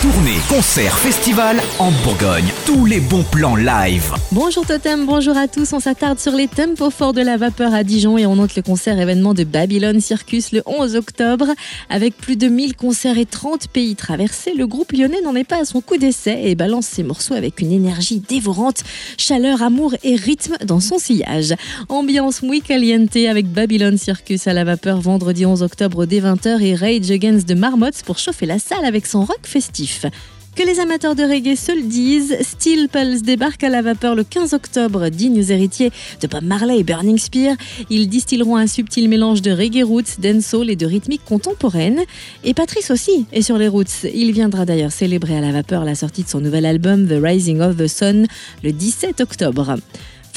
Tournée, concert, festival en Bourgogne. Tous les bons plans live. Bonjour Totem, bonjour à tous. On s'attarde sur les tempos forts de la vapeur à Dijon et on note le concert événement de Babylone Circus le 11 octobre. Avec plus de 1000 concerts et 30 pays traversés, le groupe lyonnais n'en est pas à son coup d'essai et balance ses morceaux avec une énergie dévorante, chaleur, amour et rythme dans son sillage. Ambiance muy caliente avec Babylone Circus à la vapeur vendredi 11 octobre dès 20h et Rage Against the Marmots pour chauffer la salle avec son rock festif. Que les amateurs de reggae se le disent, Steel Pulse débarque à la vapeur le 15 octobre, dignes héritiers de Bob Marley et Burning Spear. Ils distilleront un subtil mélange de reggae roots, dancehall et de rythmique contemporaine. Et Patrice aussi est sur les roots. Il viendra d'ailleurs célébrer à la vapeur la sortie de son nouvel album The Rising of the Sun le 17 octobre.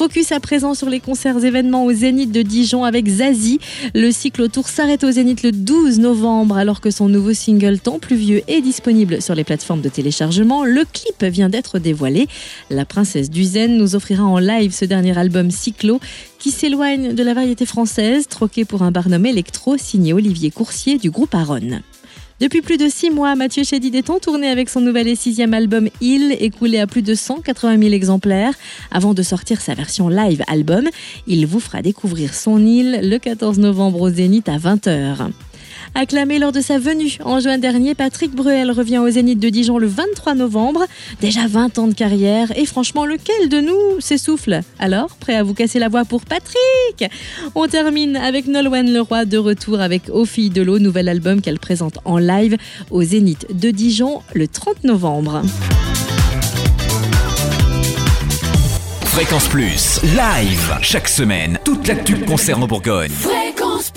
Focus à présent sur les concerts événements au Zénith de Dijon avec Zazie. Le cyclotour s'arrête au Zénith le 12 novembre alors que son nouveau single Temps plus vieux est disponible sur les plateformes de téléchargement. Le clip vient d'être dévoilé. La princesse du Zen nous offrira en live ce dernier album Cyclo qui s'éloigne de la variété française, troqué pour un Barnum électro signé Olivier Coursier du groupe Aaron. Depuis plus de six mois, Mathieu Chédid est en tournée avec son nouvel et sixième album Il, écoulé à plus de 180 000 exemplaires. Avant de sortir sa version live album, il vous fera découvrir son île le 14 novembre au Zénith à 20h. Acclamé lors de sa venue en juin dernier, Patrick Bruel revient au Zénith de Dijon le 23 novembre. Déjà 20 ans de carrière et franchement, lequel de nous s'essouffle? Alors, prêt à vous casser la voix pour Patrick? On termine avec Nolwenn Leroy de retour avec Aux filles de l'eau, nouvel album qu'elle présente en live au Zénith de Dijon le 30 novembre. Fréquence Plus, live. Chaque semaine, toute l'actu concerne en Bourgogne. Fréquence